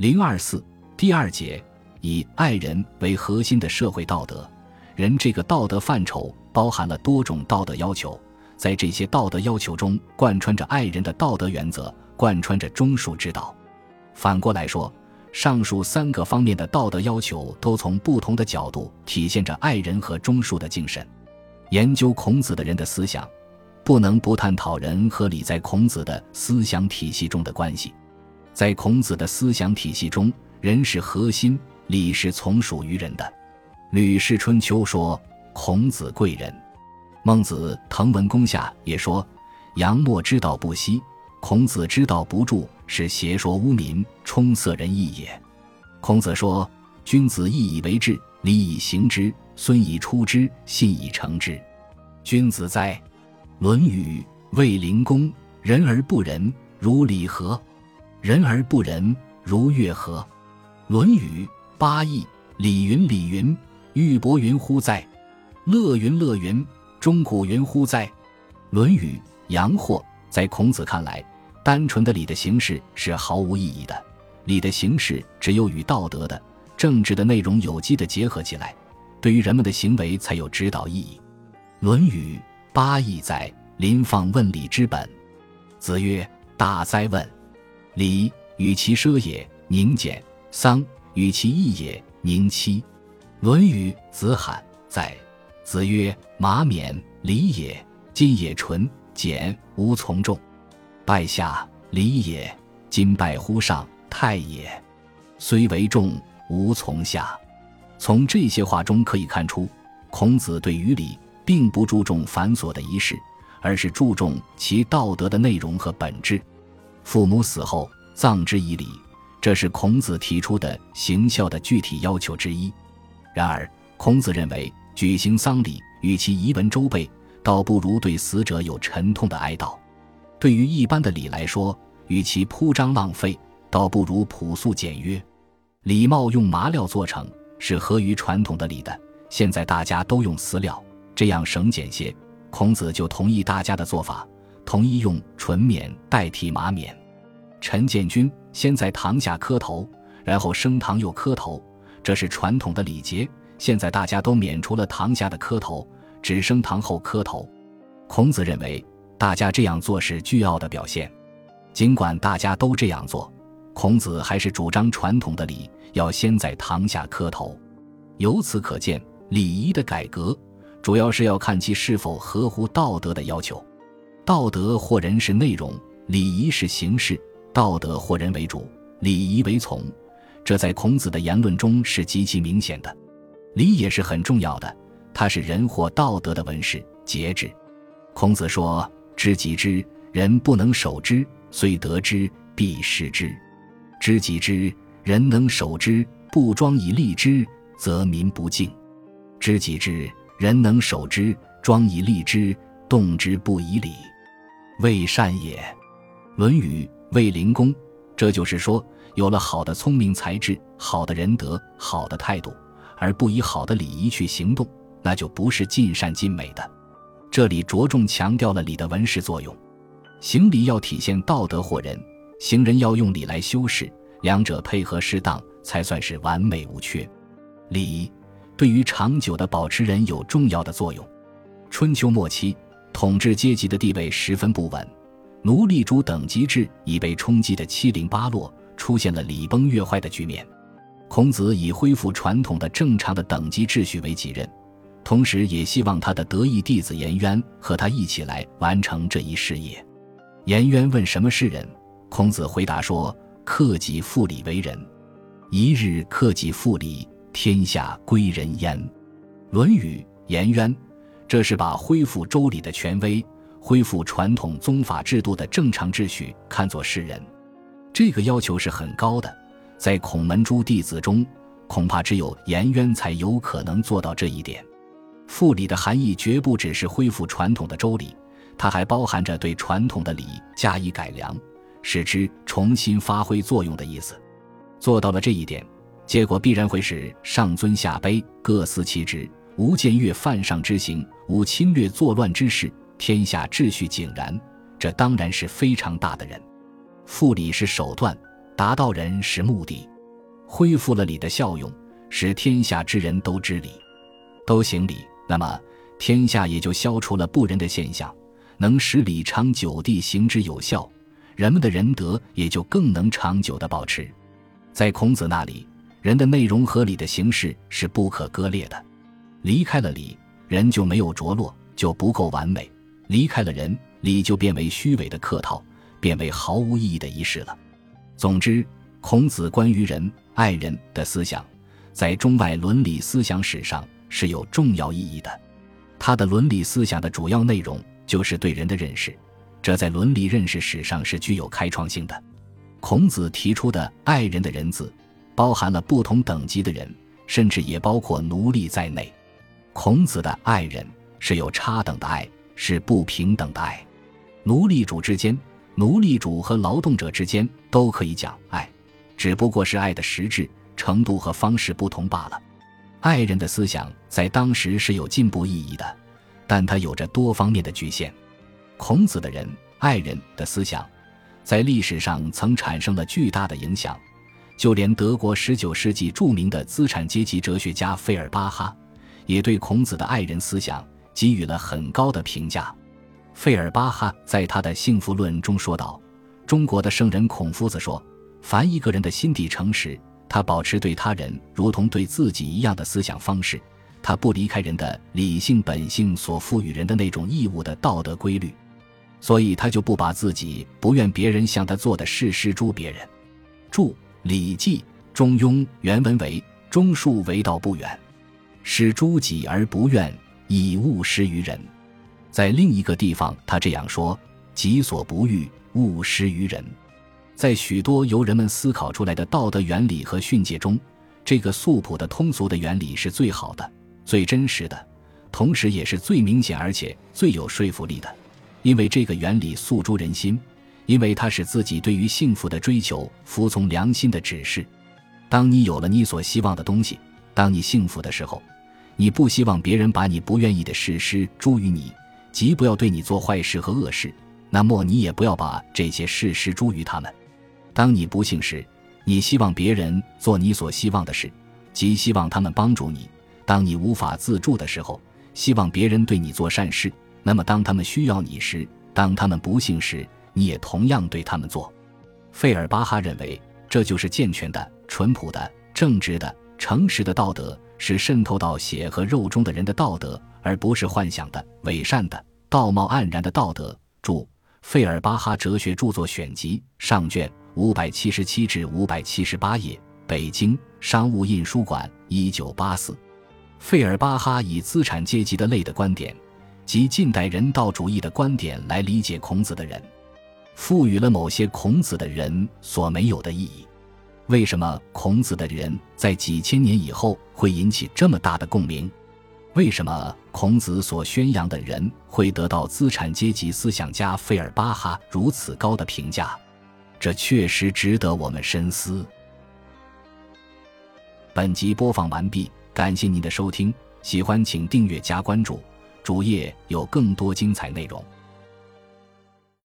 零二四第二节以爱人为核心的社会道德。人这个道德范畴包含了多种道德要求，在这些道德要求中，贯穿着爱人的道德原则，贯穿着中恕之道。反过来说，上述三个方面的道德要求都从不同的角度体现着爱人和中恕的精神。研究孔子的人的思想，不能不探讨人和礼在孔子的思想体系中的关系。在孔子的思想体系中，人是核心，礼是从属于人的。《吕氏春秋》说：“孔子贵人。”孟子《滕文公下》也说：“杨墨之道不息，孔子之道不著，是邪说污民，充塞人意也。”孔子说：“君子义以为质，礼以行之，孙以出之，信以成之。君子哉！”《论语·卫灵公》：“人而不仁，如礼何？”人而不仁，如乐何？《论语·八佾》：礼云礼云，玉帛云乎哉？乐云乐云，钟鼓云乎哉？《论语·阳货》在孔子看来，单纯的礼的形式是毫无意义的。礼的形式只有与道德的、政治的内容有机的结合起来，对于人们的行为才有指导意义。《论语·八佾》在临放问礼之本。子曰：“大哉问！”礼与其奢也，宁俭；丧与其义也，宁戚。《论语·子罕》在。子曰：“马冕，礼也；今也纯俭，无从众。拜下，礼也；今拜乎上，太也。虽为众，无从下。”从这些话中可以看出，孔子对于礼并不注重繁琐的仪式，而是注重其道德的内容和本质。父母死后葬之以礼，这是孔子提出的行孝的具体要求之一。然而，孔子认为，举行丧礼与其遗文周备，倒不如对死者有沉痛的哀悼。对于一般的礼来说，与其铺张浪费，倒不如朴素简约。礼帽用麻料做成，是合于传统的礼的。现在大家都用丝料，这样省俭些。孔子就同意大家的做法，同意用纯棉代替麻棉。陈建军先在堂下磕头，然后升堂又磕头，这是传统的礼节。现在大家都免除了堂下的磕头，只升堂后磕头。孔子认为，大家这样做是倨傲的表现。尽管大家都这样做，孔子还是主张传统的礼要先在堂下磕头。由此可见，礼仪的改革主要是要看其是否合乎道德的要求。道德或人是内容，礼仪是形式。道德或人为主，礼仪为从，这在孔子的言论中是极其明显的。礼也是很重要的，它是人或道德的文饰节制。孔子说：“知己知人不能守之，虽得之必失之；知己知人能守之，不庄以立之，则民不敬；知己知人能守之，庄以立之，动之不以礼，未善也。”《论语》。卫灵公，这就是说，有了好的聪明才智、好的仁德、好的态度，而不以好的礼仪去行动，那就不是尽善尽美的。这里着重强调了礼的文饰作用。行礼要体现道德或人，行人要用礼来修饰，两者配合适当，才算是完美无缺。礼对于长久的保持人有重要的作用。春秋末期，统治阶级的地位十分不稳。奴隶主等级制已被冲击的七零八落，出现了礼崩乐坏的局面。孔子以恢复传统的正常的等级秩序为己任，同时也希望他的得意弟子颜渊和他一起来完成这一事业。颜渊问什么是仁，孔子回答说：“克己复礼为仁。一日克己复礼，天下归仁焉。”《论语·颜渊》，这是把恢复周礼的权威。恢复传统宗法制度的正常秩序，看作是人，这个要求是很高的。在孔门诸弟子中，恐怕只有颜渊才有可能做到这一点。复礼的含义绝不只是恢复传统的周礼，它还包含着对传统的礼加以改良，使之重新发挥作用的意思。做到了这一点，结果必然会使上尊下卑，各司其职，无僭越犯上之行，无侵略作乱之事。天下秩序井然，这当然是非常大的人。复礼是手段，达到人是目的。恢复了礼的效用，使天下之人都知礼，都行礼，那么天下也就消除了不仁的现象，能使礼长久地行之有效，人们的仁德也就更能长久地保持。在孔子那里，人的内容和礼的形式是不可割裂的，离开了礼，人就没有着落，就不够完美；离开了人，礼就变为虚伪的客套，变为毫无意义的仪式了。总之，孔子关于仁爱人的思想，在中外伦理思想史上是有重要意义的。他的伦理思想的主要内容就是对人的认识，这在伦理认识史上是具有开创性的。孔子提出的爱人的人字，包含了不同等级的人，甚至也包括奴隶在内。孔子的爱人是有差等的爱，是不平等的爱。奴隶主之间。奴隶主和劳动者之间都可以讲爱，只不过是爱的实质、程度和方式不同罢了。爱人的思想在当时是有进步意义的，但它有着多方面的局限。孔子的人爱人的思想，在历史上曾产生了巨大的影响，就连德国十九世纪著名的资产阶级哲学家费尔巴哈，也对孔子的爱人思想给予了很高的评价。费尔巴哈在他的《幸福论》中说道：“中国的圣人孔夫子说，凡一个人的心地诚实，他保持对他人如同对自己一样的思想方式，他不离开人的理性本性所赋予人的那种义务的道德规律，所以他就不把自己不愿别人向他做的事施诸别人。”注《礼记·中庸》原文为：“中恕为道不远，使诸己而不怨，以勿施于人。”在另一个地方，他这样说：“己所不欲，勿施于人。”在许多由人们思考出来的道德原理和训诫中，这个素朴的通俗的原理是最好的、最真实的，同时也是最明显而且最有说服力的。因为这个原理诉诸人心，因为它使自己对于幸福的追求服从良心的指示。当你有了你所希望的东西，当你幸福的时候，你不希望别人把你不愿意的事施诸于你。即不要对你做坏事和恶事，那么你也不要把这些事施诸于他们。当你不幸时，你希望别人做你所希望的事，即希望他们帮助你；当你无法自助的时候，希望别人对你做善事。那么当他们需要你时，当他们不幸时，你也同样对他们做。费尔巴哈认为，这就是健全的、淳朴的、正直的、诚实的道德，是渗透到血和肉中的人的道德。而不是幻想的、伪善的、道貌岸然的道德。注：费尔巴哈哲学著作选集上卷五百七十七至五百七十八页，北京商务印书馆，一九八四。费尔巴哈以资产阶级的类的观点及近代人道主义的观点来理解孔子的人，赋予了某些孔子的人所没有的意义。为什么孔子的人在几千年以后会引起这么大的共鸣？为什么孔子所宣扬的人会得到资产阶级思想家费尔巴哈如此高的评价？这确实值得我们深思。本集播放完毕，感谢您的收听，喜欢请订阅加关注，主页有更多精彩内容。